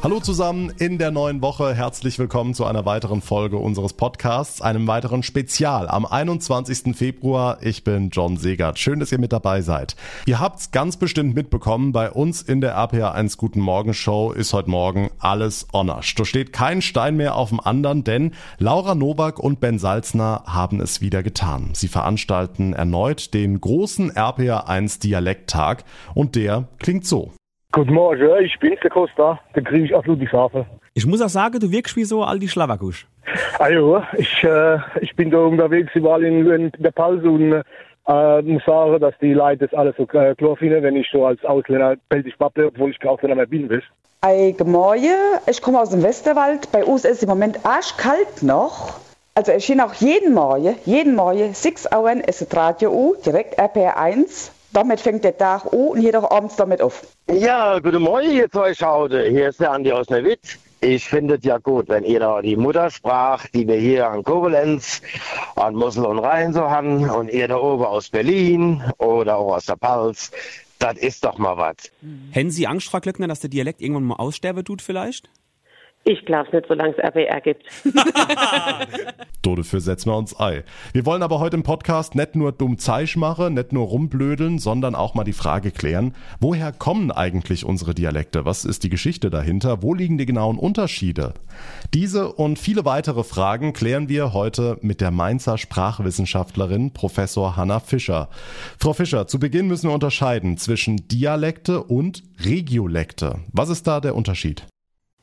Hallo zusammen in der neuen Woche. Herzlich willkommen zu einer weiteren Folge unseres Podcasts, einem weiteren Spezial am 21. Februar. Ich bin John Segert. Schön, dass ihr mit dabei seid. Ihr habt's ganz bestimmt mitbekommen, bei uns in der RPR1 Guten Morgen Show ist heute Morgen alles honors. Da steht kein Stein mehr auf dem anderen, denn Laura Nowak und Ben Salzner haben es wieder getan. Sie veranstalten erneut den großen RPR1 Dialekttag und der klingt so. Guten Morgen, ich bin's, der Costa, der kriege ich aus Ludwigshafen. Ich muss auch sagen, du wirkst wie so all die Schlawakusch. Also, ich, äh, ich bin da unterwegs überall in, in der Pals und äh, muss sagen, dass die Leute das alles so äh, klar finden, wenn ich so als Ausländer pelzig babble, obwohl ich kein Ausländer mehr bin. Weißt. Ei, Morgen. Ich komme aus dem Westerwald. Bei uns ist im Moment arschkalt noch. Also ich bin auch jeden Morgen, jeden Morgen, 6 Uhr ist das Radio U, direkt RPR1. Damit fängt der Tag an und jeder abends damit auf. Ja, guten Morgen, ihr zwei Schaude. Hier ist der Andi aus Neuwitt. Ich finde es ja gut, wenn ihr da die Muttersprache, die wir hier an Koblenz, an Mosel und Rhein so haben, und ihr da oben aus Berlin oder auch aus der Pals, das ist doch mal was. Hätten Sie Angst, Frau Klöckner, dass der Dialekt irgendwann mal aussterben tut vielleicht? Ich glaube nicht, solange es RPR gibt. Do, dafür setzen wir uns ei. Wir wollen aber heute im Podcast nicht nur dumm Zeisch machen, nicht nur rumblödeln, sondern auch mal die Frage klären, woher kommen eigentlich unsere Dialekte? Was ist die Geschichte dahinter? Wo liegen die genauen Unterschiede? Diese und viele weitere Fragen klären wir heute mit der Mainzer Sprachwissenschaftlerin Professor Hanna Fischer. Frau Fischer, zu Beginn müssen wir unterscheiden zwischen Dialekte und Regiolekte. Was ist da der Unterschied?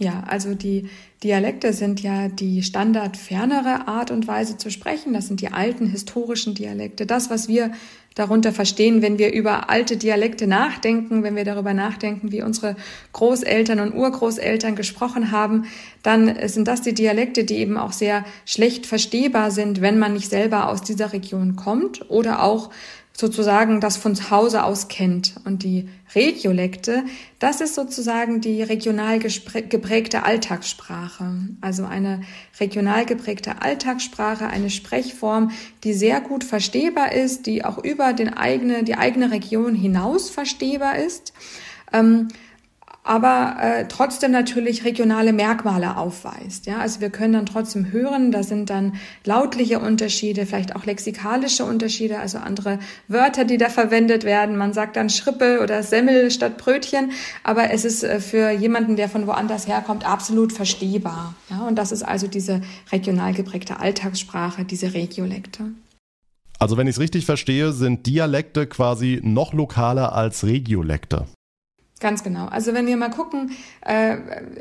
Ja, also die Dialekte sind ja die standardfernere Art und Weise zu sprechen. Das sind die alten historischen Dialekte. Das, was wir darunter verstehen, wenn wir über alte Dialekte nachdenken, wenn wir darüber nachdenken, wie unsere Großeltern und Urgroßeltern gesprochen haben, dann sind das die Dialekte, die eben auch sehr schlecht verstehbar sind, wenn man nicht selber aus dieser Region kommt oder auch sozusagen das von Hause aus kennt. Und die Regiolekte, das ist sozusagen die regional geprägte Alltagssprache. Also eine regional geprägte Alltagssprache, eine Sprechform, die sehr gut verstehbar ist, die auch über den eigene, die eigene Region hinaus verstehbar ist. Ähm, aber äh, trotzdem natürlich regionale Merkmale aufweist. Ja? Also wir können dann trotzdem hören, da sind dann lautliche Unterschiede, vielleicht auch lexikalische Unterschiede, also andere Wörter, die da verwendet werden. Man sagt dann Schrippe oder Semmel statt Brötchen, aber es ist äh, für jemanden, der von woanders herkommt, absolut verstehbar. Ja? Und das ist also diese regional geprägte Alltagssprache, diese Regiolekte. Also wenn ich es richtig verstehe, sind Dialekte quasi noch lokaler als Regiolekte. Ganz genau. Also wenn wir mal gucken äh,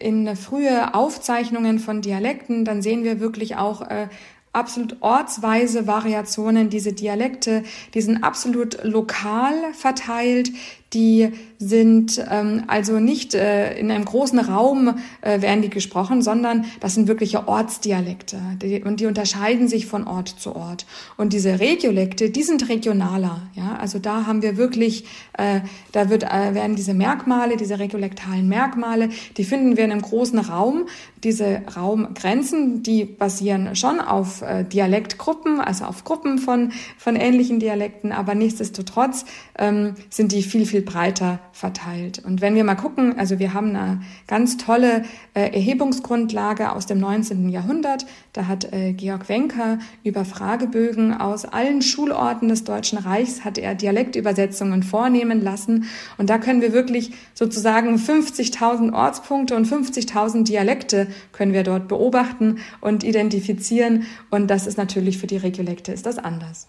in frühe Aufzeichnungen von Dialekten, dann sehen wir wirklich auch äh, absolut ortsweise Variationen. Diese Dialekte, die sind absolut lokal verteilt die sind ähm, also nicht äh, in einem großen Raum äh, werden die gesprochen, sondern das sind wirkliche Ortsdialekte die, und die unterscheiden sich von Ort zu Ort. Und diese Regiolekte, die sind regionaler. Ja, also da haben wir wirklich, äh, da wird äh, werden diese Merkmale, diese regiolektalen Merkmale, die finden wir in einem großen Raum. Diese Raumgrenzen, die basieren schon auf äh, Dialektgruppen, also auf Gruppen von von ähnlichen Dialekten, aber nichtsdestotrotz ähm, sind die viel viel viel breiter verteilt. Und wenn wir mal gucken, also wir haben eine ganz tolle äh, Erhebungsgrundlage aus dem 19. Jahrhundert. Da hat äh, Georg Wenker über Fragebögen aus allen Schulorten des Deutschen Reichs hat er Dialektübersetzungen vornehmen lassen. Und da können wir wirklich sozusagen 50.000 Ortspunkte und 50.000 Dialekte können wir dort beobachten und identifizieren. Und das ist natürlich für die Regiolekte ist das anders.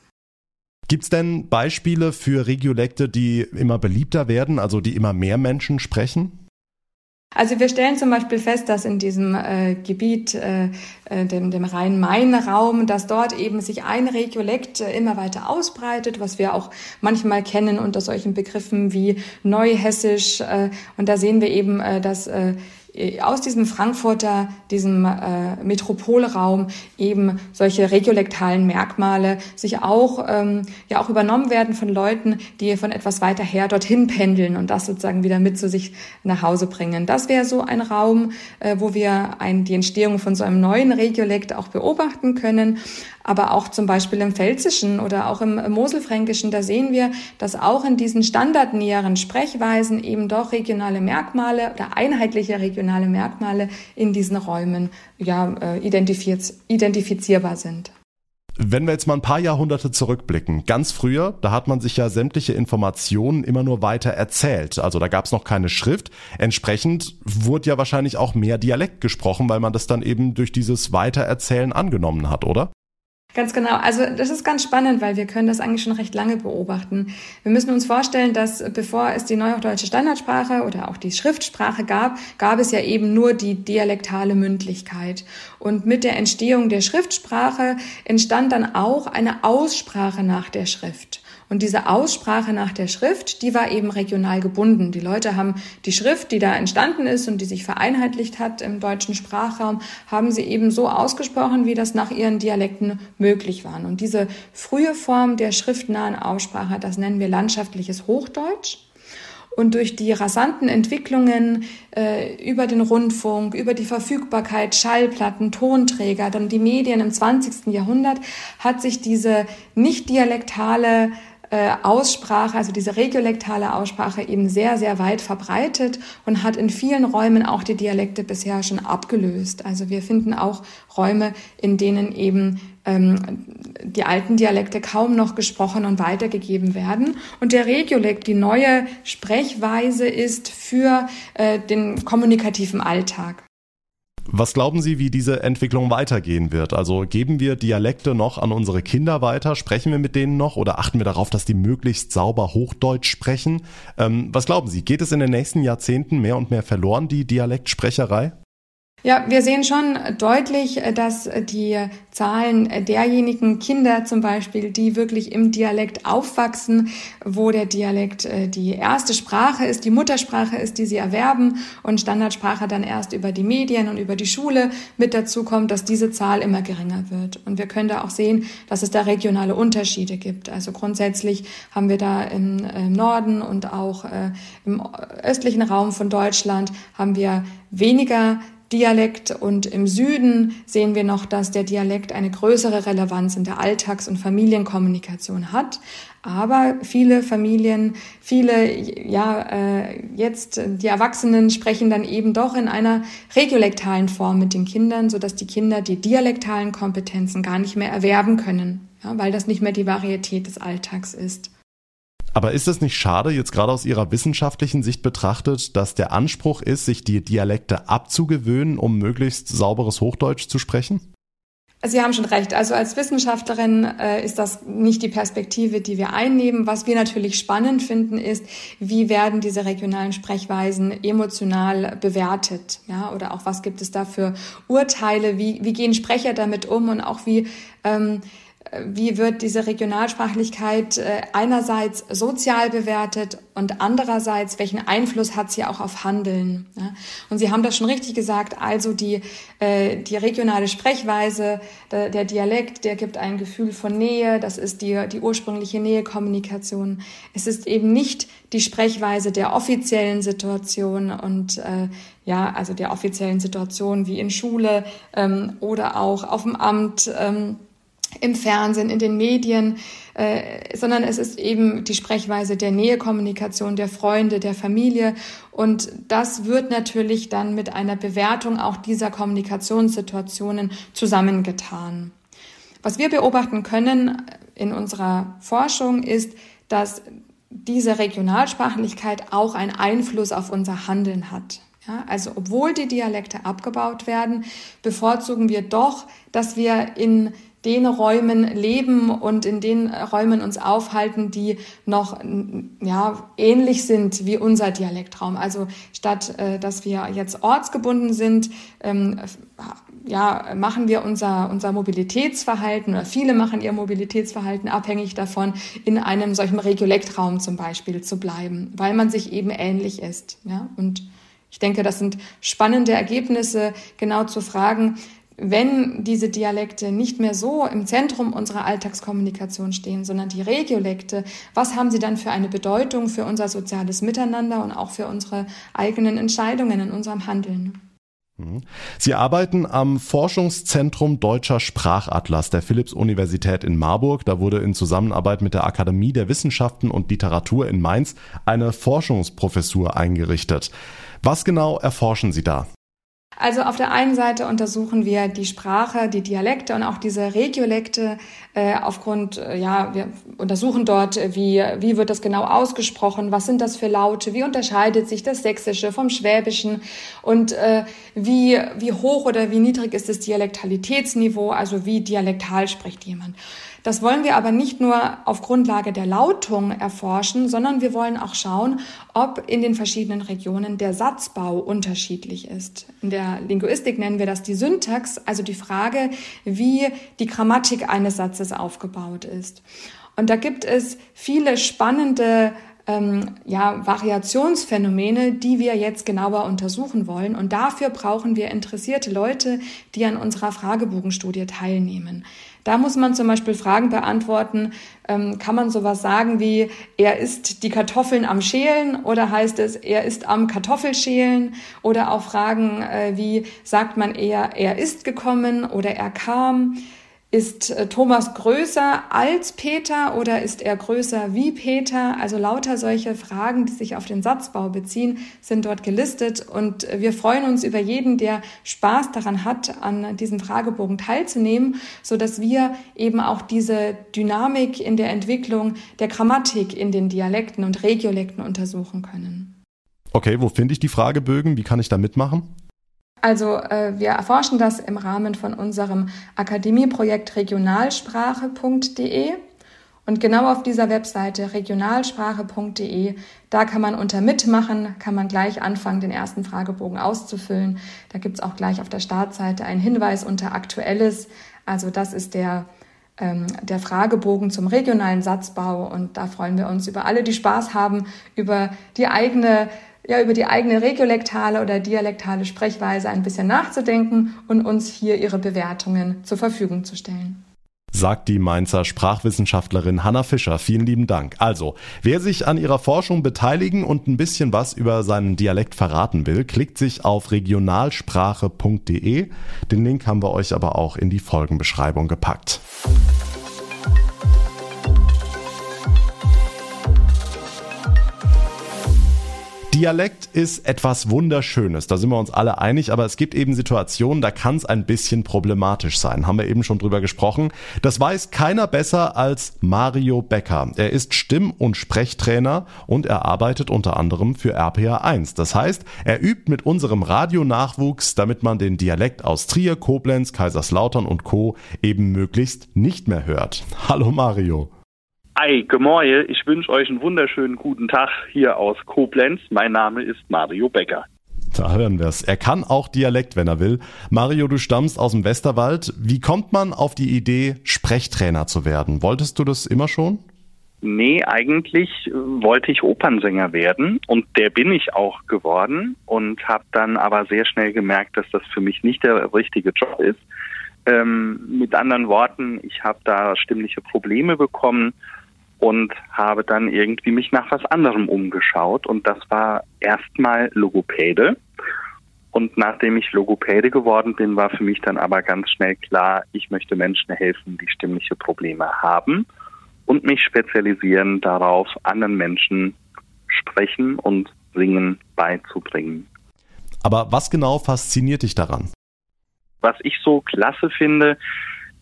Gibt es denn Beispiele für Regiolekte, die immer beliebter werden, also die immer mehr Menschen sprechen? Also wir stellen zum Beispiel fest, dass in diesem äh, Gebiet, äh, äh dem, dem Rhein-Main-Raum, dass dort eben sich ein Regiolekt äh, immer weiter ausbreitet, was wir auch manchmal kennen unter solchen Begriffen wie Neuhessisch. Äh, und da sehen wir eben, äh, dass äh, aus diesem Frankfurter, diesem äh, Metropolraum eben solche regiolektalen Merkmale sich auch, ähm, ja auch übernommen werden von Leuten, die von etwas weiter her dorthin pendeln und das sozusagen wieder mit zu sich nach Hause bringen. Das wäre so ein Raum, äh, wo wir ein, die Entstehung von so einem neuen Regiolekt auch beobachten können. Aber auch zum Beispiel im Pfälzischen oder auch im Moselfränkischen, da sehen wir, dass auch in diesen standardnäheren Sprechweisen eben doch regionale Merkmale oder einheitliche regionale Merkmale in diesen Räumen ja, äh, identifizierbar sind. Wenn wir jetzt mal ein paar Jahrhunderte zurückblicken, ganz früher, da hat man sich ja sämtliche Informationen immer nur weiter erzählt. Also da gab es noch keine Schrift. Entsprechend wurde ja wahrscheinlich auch mehr Dialekt gesprochen, weil man das dann eben durch dieses Weitererzählen angenommen hat, oder? Ganz genau. Also das ist ganz spannend, weil wir können das eigentlich schon recht lange beobachten. Wir müssen uns vorstellen, dass bevor es die neuhochdeutsche Standardsprache oder auch die Schriftsprache gab, gab es ja eben nur die dialektale Mündlichkeit. Und mit der Entstehung der Schriftsprache entstand dann auch eine Aussprache nach der Schrift. Und diese Aussprache nach der Schrift, die war eben regional gebunden. Die Leute haben die Schrift, die da entstanden ist und die sich vereinheitlicht hat im deutschen Sprachraum, haben sie eben so ausgesprochen, wie das nach ihren Dialekten möglich war. Und diese frühe Form der schriftnahen Aussprache, das nennen wir landschaftliches Hochdeutsch. Und durch die rasanten Entwicklungen äh, über den Rundfunk, über die Verfügbarkeit, Schallplatten, Tonträger, dann die Medien im 20. Jahrhundert, hat sich diese nicht dialektale äh, Aussprache, also diese regiolektale Aussprache eben sehr, sehr weit verbreitet und hat in vielen Räumen auch die Dialekte bisher schon abgelöst. Also wir finden auch Räume, in denen eben ähm, die alten Dialekte kaum noch gesprochen und weitergegeben werden. Und der Regiolekt, die neue Sprechweise ist für äh, den kommunikativen Alltag. Was glauben Sie, wie diese Entwicklung weitergehen wird? Also geben wir Dialekte noch an unsere Kinder weiter? Sprechen wir mit denen noch oder achten wir darauf, dass die möglichst sauber Hochdeutsch sprechen? Ähm, was glauben Sie, geht es in den nächsten Jahrzehnten mehr und mehr verloren, die Dialektsprecherei? Ja, wir sehen schon deutlich, dass die Zahlen derjenigen Kinder zum Beispiel, die wirklich im Dialekt aufwachsen, wo der Dialekt äh, die erste Sprache ist, die Muttersprache ist, die sie erwerben und Standardsprache dann erst über die Medien und über die Schule mit dazu kommt, dass diese Zahl immer geringer wird. Und wir können da auch sehen, dass es da regionale Unterschiede gibt. Also grundsätzlich haben wir da im, Norden und auch äh, im östlichen Raum von Deutschland haben wir weniger Dialekt und im Süden sehen wir noch, dass der Dialekt eine größere Relevanz in der Alltags- und Familienkommunikation hat. Aber viele Familien, viele, ja, äh, jetzt die Erwachsenen sprechen dann eben doch in einer regiolektalen Form mit den Kindern, sodass die Kinder die dialektalen Kompetenzen gar nicht mehr erwerben können, ja, weil das nicht mehr die Varietät des Alltags ist. Aber ist es nicht schade, jetzt gerade aus Ihrer wissenschaftlichen Sicht betrachtet, dass der Anspruch ist, sich die Dialekte abzugewöhnen, um möglichst sauberes Hochdeutsch zu sprechen? Sie haben schon recht. Also als Wissenschaftlerin äh, ist das nicht die Perspektive, die wir einnehmen. Was wir natürlich spannend finden, ist, wie werden diese regionalen Sprechweisen emotional bewertet? Ja, oder auch was gibt es da für Urteile? Wie, wie gehen Sprecher damit um? Und auch wie ähm, wie wird diese Regionalsprachlichkeit äh, einerseits sozial bewertet und andererseits, welchen Einfluss hat sie auch auf Handeln. Und Sie haben das schon richtig gesagt, also die, äh, die regionale Sprechweise, der, Dialekt, der gibt ein Gefühl von Nähe, das ist die, die ursprüngliche Nähekommunikation. Es ist eben nicht die Sprechweise der offiziellen Situation und äh, ja, also der offiziellen Situation wie in Schule ähm, oder auch auf dem Amt. Im Fernsehen, in den Medien, äh, sondern es ist eben die Sprechweise der Nähekommunikation, der Freunde, der Familie. Und das wird natürlich dann mit einer Bewertung auch dieser Kommunikationssituationen zusammengetan. Was wir beobachten können in unserer Forschung ist, dass diese Regionalsprachlichkeit auch einen Einfluss auf unser Handeln hat. Ja, also obwohl die Dialekte abgebaut werden, bevorzugen wir doch, dass wir in den Räumen leben und in den Räumen uns aufhalten, die noch ja, ähnlich sind wie unser Dialektraum. Also statt äh, dass wir jetzt ortsgebunden sind, ähm, ja, machen wir unser, unser Mobilitätsverhalten oder viele machen ihr Mobilitätsverhalten abhängig davon, in einem solchen Regiolektraum zum Beispiel zu bleiben, weil man sich eben ähnlich ist. Ja? Und ich denke, das sind spannende Ergebnisse, genau zu fragen, wenn diese Dialekte nicht mehr so im Zentrum unserer Alltagskommunikation stehen, sondern die Regiolekte, was haben sie dann für eine Bedeutung für unser soziales Miteinander und auch für unsere eigenen Entscheidungen in unserem Handeln? Mhm. Sie arbeiten am Forschungszentrum Deutscher Sprachatlas der Philipps-Universität in Marburg. Da wurde in Zusammenarbeit mit der Akademie der Wissenschaften und Literatur in Mainz eine Forschungsprofessur eingerichtet. Was genau erforschen Sie da? Also auf der einen Seite untersuchen wir die Sprache, die Dialekte und auch diese Regiolekte äh, aufgrund, äh, ja, wir untersuchen dort, äh, wie, wie wird das genau ausgesprochen, was sind das für Laute, wie unterscheidet sich das Sächsische vom Schwäbischen und äh, wie, wie hoch oder wie niedrig ist das Dialektalitätsniveau, also wie dialektal spricht jemand. Das wollen wir aber nicht nur auf Grundlage der Lautung erforschen, sondern wir wollen auch schauen, ob in den verschiedenen Regionen der Satzbau unterschiedlich ist. In der Linguistik nennen wir das die Syntax, also die Frage, wie die Grammatik eines Satzes aufgebaut ist. Und da gibt es viele spannende ähm, ja, Variationsphänomene, die wir jetzt genauer untersuchen wollen. Und dafür brauchen wir interessierte Leute, die an unserer Fragebogenstudie teilnehmen. Da muss man zum Beispiel Fragen beantworten. Ähm, kann man sowas sagen wie, er ist die Kartoffeln am Schälen oder heißt es, er ist am Kartoffelschälen? Oder auch Fragen äh, wie, sagt man eher, er ist gekommen oder er kam? Ist äh, Thomas größer als Peter oder ist er größer wie Peter? Also lauter solche Fragen, die sich auf den Satzbau beziehen, sind dort gelistet und wir freuen uns über jeden, der Spaß daran hat, an diesem Fragebogen teilzunehmen, so dass wir eben auch diese Dynamik in der Entwicklung der Grammatik in den Dialekten und Regiolekten untersuchen können. Okay, wo finde ich die Fragebögen? Wie kann ich da mitmachen? Also äh, wir erforschen das im Rahmen von unserem Akademieprojekt regionalsprache.de. Und genau auf dieser Webseite regionalsprache.de, da kann man unter Mitmachen, kann man gleich anfangen, den ersten Fragebogen auszufüllen. Da gibt's auch gleich auf der Startseite einen Hinweis unter Aktuelles. Also das ist der, ähm, der Fragebogen zum regionalen Satzbau. Und da freuen wir uns über alle, die Spaß haben, über die eigene ja, über die eigene regiolektale oder dialektale Sprechweise ein bisschen nachzudenken und uns hier ihre Bewertungen zur Verfügung zu stellen sagt die Mainzer Sprachwissenschaftlerin Hanna Fischer. Vielen lieben Dank. Also, wer sich an ihrer Forschung beteiligen und ein bisschen was über seinen Dialekt verraten will, klickt sich auf regionalsprache.de. Den Link haben wir euch aber auch in die Folgenbeschreibung gepackt. Dialekt ist etwas Wunderschönes, da sind wir uns alle einig, aber es gibt eben Situationen, da kann es ein bisschen problematisch sein. Haben wir eben schon drüber gesprochen. Das weiß keiner besser als Mario Becker. Er ist Stimm- und Sprechtrainer und er arbeitet unter anderem für RPA 1. Das heißt, er übt mit unserem Radionachwuchs, damit man den Dialekt aus Trier, Koblenz, Kaiserslautern und Co. eben möglichst nicht mehr hört. Hallo Mario. Ei, Gemäue, ich wünsche euch einen wunderschönen guten Tag hier aus Koblenz. Mein Name ist Mario Becker. Da hören wir es. Er kann auch Dialekt, wenn er will. Mario, du stammst aus dem Westerwald. Wie kommt man auf die Idee, Sprechtrainer zu werden? Wolltest du das immer schon? Nee, eigentlich wollte ich Opernsänger werden und der bin ich auch geworden und habe dann aber sehr schnell gemerkt, dass das für mich nicht der richtige Job ist. Ähm, mit anderen Worten, ich habe da stimmliche Probleme bekommen und habe dann irgendwie mich nach was anderem umgeschaut und das war erstmal Logopäde. Und nachdem ich Logopäde geworden bin, war für mich dann aber ganz schnell klar, ich möchte Menschen helfen, die stimmliche Probleme haben und mich spezialisieren darauf, anderen Menschen sprechen und singen beizubringen. Aber was genau fasziniert dich daran? Was ich so klasse finde,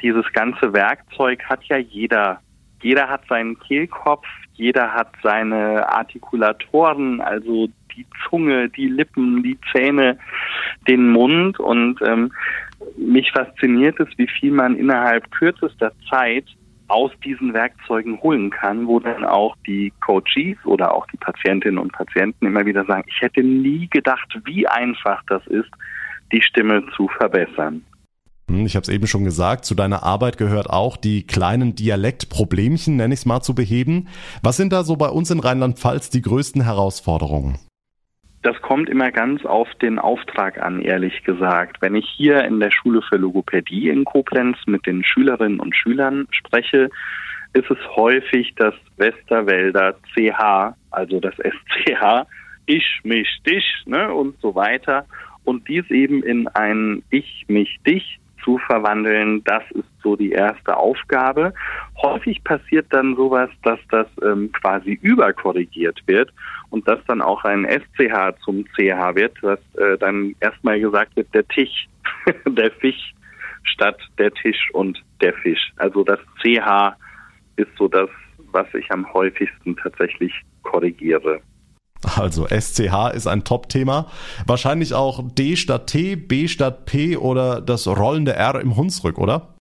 dieses ganze Werkzeug hat ja jeder jeder hat seinen Kehlkopf, jeder hat seine Artikulatoren, also die Zunge, die Lippen, die Zähne, den Mund und ähm, mich fasziniert es, wie viel man innerhalb kürzester Zeit aus diesen Werkzeugen holen kann, wo dann auch die Coaches oder auch die Patientinnen und Patienten immer wieder sagen, ich hätte nie gedacht, wie einfach das ist, die Stimme zu verbessern. Hm, ich habe es eben schon gesagt, zu deiner Arbeit gehört auch, die kleinen Dialektproblemchen, nenne ich es mal, zu beheben. Was sind da so bei uns in Rheinland-Pfalz die größten Herausforderungen? Das kommt immer ganz auf den Auftrag an, ehrlich gesagt. Wenn ich hier in der Schule für Logopädie in Koblenz mit den Schülerinnen und Schülern spreche, ist es häufig das Westerwälder CH, also das SCH, ich, mich, dich ne, und so weiter. Und dies eben in ein Ich, mich, dich zu verwandeln, das ist so die erste Aufgabe. Häufig passiert dann sowas, dass das ähm, quasi überkorrigiert wird und dass dann auch ein SCH zum CH wird, dass äh, dann erstmal gesagt wird, der Tisch, der Fisch statt der Tisch und der Fisch. Also das CH ist so das, was ich am häufigsten tatsächlich korrigiere. Also SCH ist ein Top-Thema. Wahrscheinlich auch D statt T, B statt P oder das rollende R im Hunsrück, oder?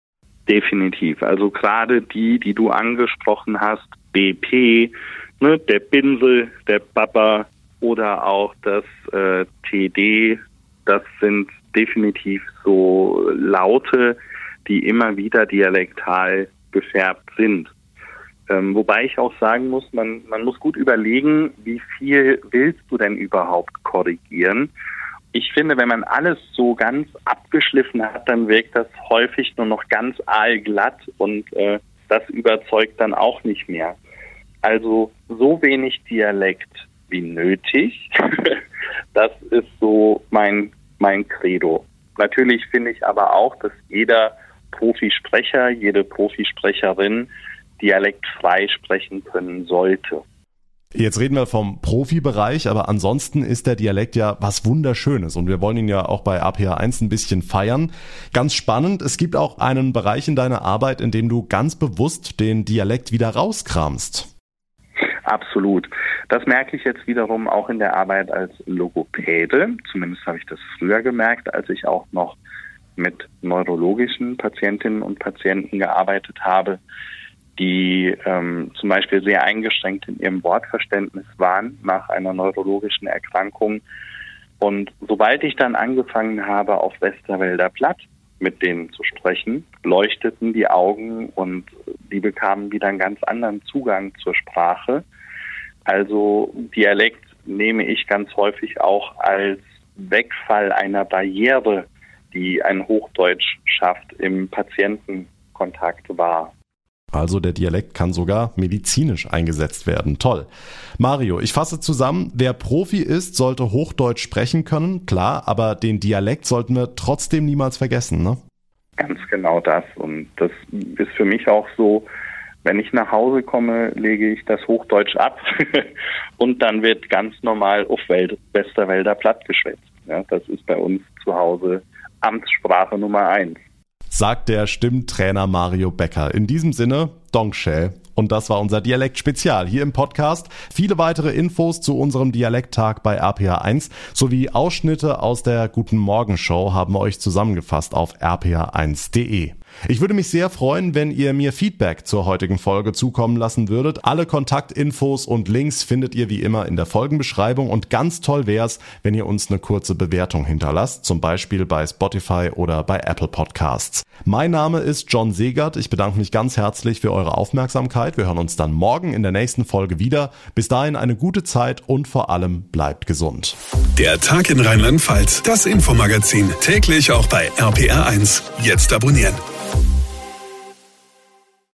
Definitiv. Also gerade die, die du angesprochen hast, BP, ne, der Pinsel, der Papa oder auch das äh, TD, das sind definitiv so Laute, die immer wieder dialektal gefärbt sind. Ähm, wobei ich auch sagen muss, man, man muss gut überlegen, wie viel willst du denn überhaupt korrigieren? Ich finde, wenn man alles so ganz abgeschliffen hat, dann wirkt das häufig nur noch ganz aalglatt und äh, das überzeugt dann auch nicht mehr. Also so wenig Dialekt wie nötig, das ist so mein, mein Credo. Natürlich finde ich aber auch, dass jeder Profisprecher, jede Profisprecherin dialektfrei sprechen können sollte. Jetzt reden wir vom Profibereich, aber ansonsten ist der Dialekt ja was Wunderschönes und wir wollen ihn ja auch bei APA 1 ein bisschen feiern. Ganz spannend, es gibt auch einen Bereich in deiner Arbeit, in dem du ganz bewusst den Dialekt wieder rauskramst. Absolut. Das merke ich jetzt wiederum auch in der Arbeit als Logopäde. Zumindest habe ich das früher gemerkt, als ich auch noch mit neurologischen Patientinnen und Patienten gearbeitet habe die ähm, zum Beispiel sehr eingeschränkt in ihrem Wortverständnis waren nach einer neurologischen Erkrankung. Und sobald ich dann angefangen habe, auf Westerwälder Platt mit denen zu sprechen, leuchteten die Augen und die bekamen wieder einen ganz anderen Zugang zur Sprache. Also Dialekt nehme ich ganz häufig auch als Wegfall einer Barriere, die ein Hochdeutsch schafft, im Patientenkontakt wahr. Also der Dialekt kann sogar medizinisch eingesetzt werden. Toll. Mario, ich fasse zusammen, wer Profi ist, sollte Hochdeutsch sprechen können, klar, aber den Dialekt sollten wir trotzdem niemals vergessen, ne? Ganz genau das. Und das ist für mich auch so, wenn ich nach Hause komme, lege ich das Hochdeutsch ab und dann wird ganz normal auf Welt, Westerwälder platt geschwätzt. Ja, das ist bei uns zu Hause Amtssprache Nummer eins sagt der Stimmtrainer Mario Becker. In diesem Sinne, Dongshell. Und das war unser Dialekt-Spezial hier im Podcast. Viele weitere Infos zu unserem Dialekttag bei RPA1 sowie Ausschnitte aus der Guten Morgen Show haben wir euch zusammengefasst auf rpa1.de. Ich würde mich sehr freuen, wenn ihr mir Feedback zur heutigen Folge zukommen lassen würdet. Alle Kontaktinfos und Links findet ihr wie immer in der Folgenbeschreibung und ganz toll wäre es, wenn ihr uns eine kurze Bewertung hinterlasst, zum Beispiel bei Spotify oder bei Apple Podcasts. Mein Name ist John Segert. Ich bedanke mich ganz herzlich für eure Aufmerksamkeit. Wir hören uns dann morgen in der nächsten Folge wieder. Bis dahin eine gute Zeit und vor allem bleibt gesund. Der Tag in Rheinland-Pfalz, das Infomagazin, täglich auch bei RPR1. Jetzt abonnieren.